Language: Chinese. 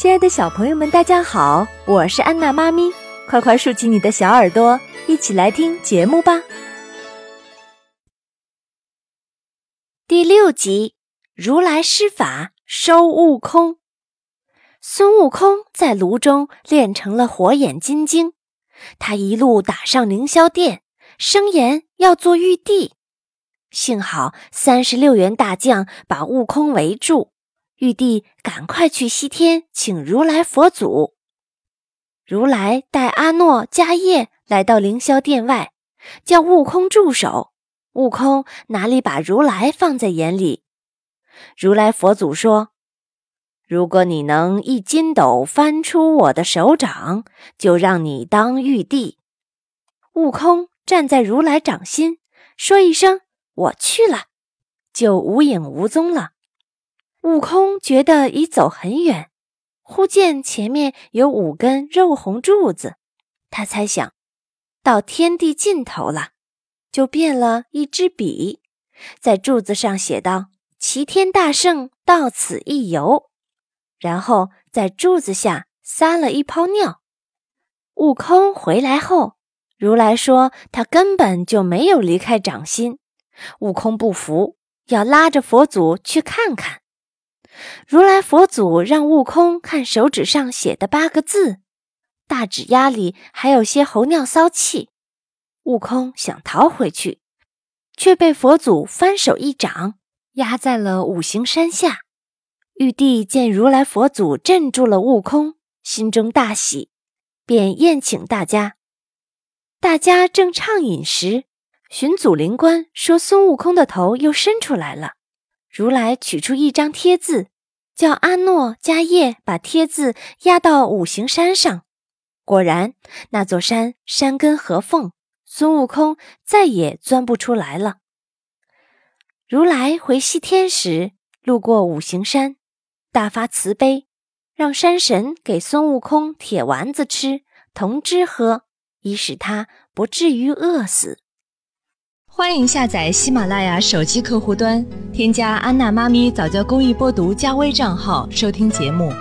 亲爱的小朋友们，大家好，我是安娜妈咪，快快竖起你的小耳朵，一起来听节目吧。第六集，如来施法收悟空。孙悟空在炉中练成了火眼金睛，他一路打上凌霄殿，声言要做玉帝。幸好三十六员大将把悟空围住。玉帝赶快去西天请如来佛祖。如来带阿诺、迦叶来到凌霄殿外，叫悟空住手。悟空哪里把如来放在眼里？如来佛祖说：“如果你能一筋斗翻出我的手掌，就让你当玉帝。”悟空站在如来掌心，说一声“我去了”，就无影无踪了。悟空觉得已走很远，忽见前面有五根肉红柱子，他猜想到天地尽头了，就变了一支笔，在柱子上写道：“齐天大圣到此一游。”然后在柱子下撒了一泡尿。悟空回来后，如来说他根本就没有离开掌心。悟空不服，要拉着佛祖去看看。如来佛祖让悟空看手指上写的八个字，大指丫里还有些猴尿骚气。悟空想逃回去，却被佛祖翻手一掌压在了五行山下。玉帝见如来佛祖镇住了悟空，心中大喜，便宴请大家。大家正畅饮时，巡祖灵官说孙悟空的头又伸出来了。如来取出一张贴字，叫阿诺、迦叶把贴字压到五行山上。果然，那座山山根合缝，孙悟空再也钻不出来了。如来回西天时，路过五行山，大发慈悲，让山神给孙悟空铁丸子吃，铜汁喝，以使他不至于饿死。欢迎下载喜马拉雅手机客户端，添加安娜妈咪早教公益播读加微账号收听节目。